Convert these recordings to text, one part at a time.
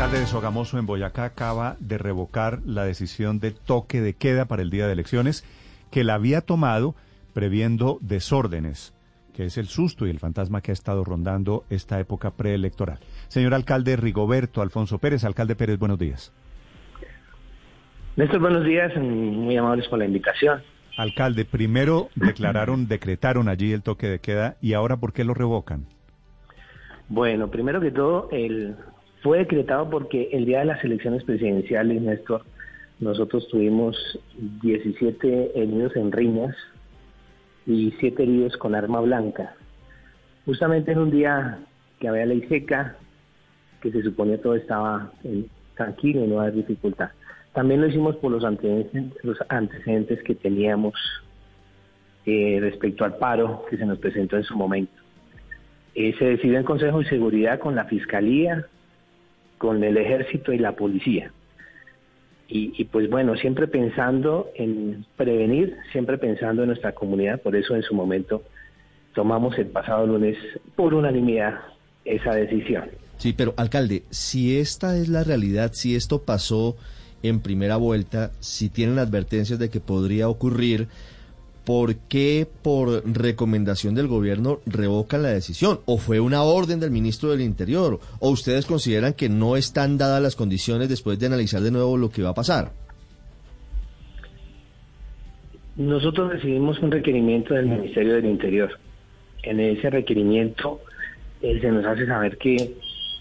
alcalde de Sogamoso en Boyacá acaba de revocar la decisión de toque de queda para el día de elecciones que la había tomado previendo desórdenes, que es el susto y el fantasma que ha estado rondando esta época preelectoral. Señor alcalde Rigoberto Alfonso Pérez, alcalde Pérez, buenos días. Néstor, buenos días, muy amables por la invitación. Alcalde, primero declararon, decretaron allí el toque de queda y ahora ¿por qué lo revocan? Bueno, primero que todo, el, fue decretado porque el día de las elecciones presidenciales, Néstor, nosotros tuvimos 17 heridos en riñas y 7 heridos con arma blanca. Justamente en un día que había ley seca, que se suponía todo estaba tranquilo y no había dificultad. También lo hicimos por los antecedentes, que teníamos eh, respecto al paro que se nos presentó en su momento. Eh, se decidió en Consejo de Seguridad con la Fiscalía, con el ejército y la policía. Y, pues bueno, siempre pensando en prevenir, siempre pensando en nuestra comunidad, por eso en su momento tomamos el pasado lunes por unanimidad esa decisión. Sí, pero alcalde, si esta es la realidad, si esto pasó en primera vuelta, si tienen advertencias de que podría ocurrir, ¿por qué por recomendación del gobierno revocan la decisión? ¿O fue una orden del ministro del Interior? ¿O ustedes consideran que no están dadas las condiciones después de analizar de nuevo lo que va a pasar? Nosotros recibimos un requerimiento del Ministerio del Interior. En ese requerimiento él se nos hace saber que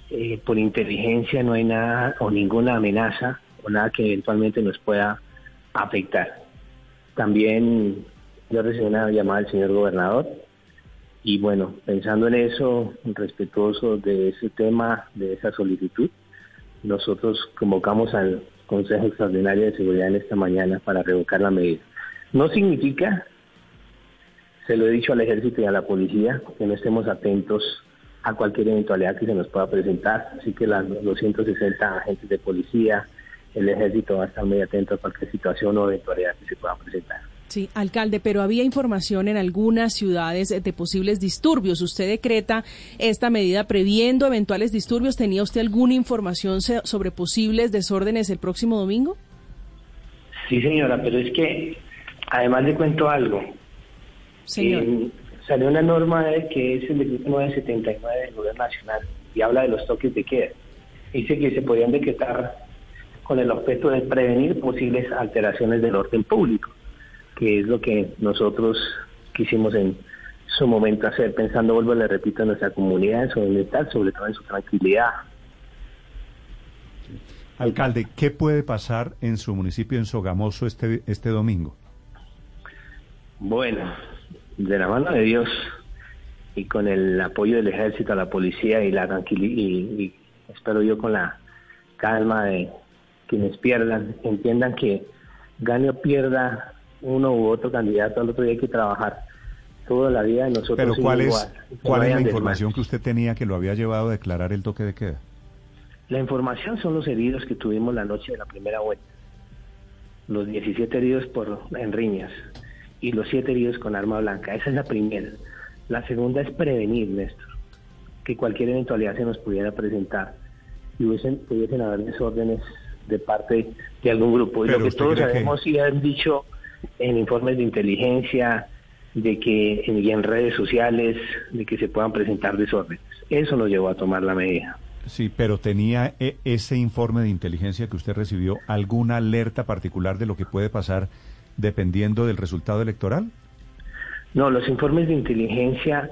eh, por inteligencia no hay nada o ninguna amenaza o nada que eventualmente nos pueda afectar. También yo recibí una llamada del señor gobernador y bueno, pensando en eso, respetuoso de ese tema, de esa solicitud, nosotros convocamos al Consejo Extraordinario de Seguridad en esta mañana para revocar la medida. No significa, se lo he dicho al ejército y a la policía, que no estemos atentos a cualquier eventualidad que se nos pueda presentar, así que los 260 agentes de policía, el ejército va a estar muy atento a cualquier situación o eventualidad que se pueda presentar. Sí, alcalde, pero había información en algunas ciudades de posibles disturbios. ¿Usted decreta esta medida previendo eventuales disturbios? ¿Tenía usted alguna información sobre posibles desórdenes el próximo domingo? Sí, señora, pero es que además le cuento algo. Señor. Eh, salió una norma que es el decreto 979 del Gobierno Nacional y habla de los toques de queda. Dice que se podían decretar con el objeto de prevenir posibles alteraciones del orden público que es lo que nosotros quisimos en su momento hacer, pensando, vuelvo, le repito, en nuestra comunidad, en su bienestar, sobre todo en su tranquilidad. Alcalde, ¿qué puede pasar en su municipio, en Sogamoso, este, este domingo? Bueno, de la mano de Dios y con el apoyo del ejército, la policía y la tranquilidad, y espero yo con la calma de quienes pierdan, entiendan que gane o pierda uno u otro candidato, al otro día hay que trabajar toda la vida de nosotros. Pero ¿cuál es, ¿cuál es la información que usted tenía que lo había llevado a declarar el toque de queda? La información son los heridos que tuvimos la noche de la primera vuelta. Los 17 heridos por en riñas y los 7 heridos con arma blanca. Esa es la primera. La segunda es prevenir, Néstor, que cualquier eventualidad se nos pudiera presentar y hubiesen, pudiesen haber desórdenes de parte de algún grupo. Y lo que todos sabemos y han dicho en informes de inteligencia, de que y en redes sociales, de que se puedan presentar desórdenes. Eso nos llevó a tomar la medida. Sí, pero tenía e, ese informe de inteligencia que usted recibió alguna alerta particular de lo que puede pasar dependiendo del resultado electoral? No, los informes de inteligencia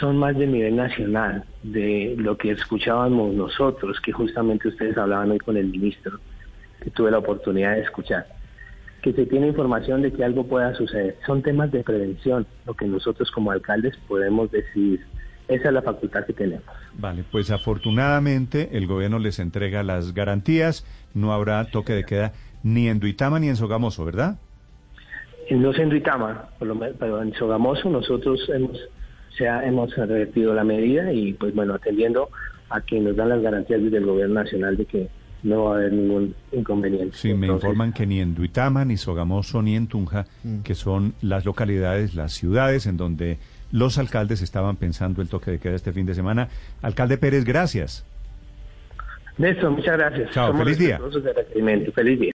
son más de nivel nacional, de lo que escuchábamos nosotros, que justamente ustedes hablaban hoy con el ministro, que tuve la oportunidad de escuchar que se tiene información de que algo pueda suceder. Son temas de prevención, lo que nosotros como alcaldes podemos decidir. Esa es la facultad que tenemos. Vale, pues afortunadamente el gobierno les entrega las garantías, no habrá toque de queda ni en Duitama ni en Sogamoso, ¿verdad? No sé en Duitama, pero en Sogamoso nosotros hemos, se hemos revertido la medida y pues bueno, atendiendo a que nos dan las garantías desde el gobierno nacional de que no va a haber ningún inconveniente. Sí, me informan que ni en Duitama, ni Sogamoso, ni en Tunja, mm. que son las localidades, las ciudades en donde los alcaldes estaban pensando el toque de queda este fin de semana. Alcalde Pérez, gracias. Néstor, muchas gracias. Chao, feliz día. Feliz día.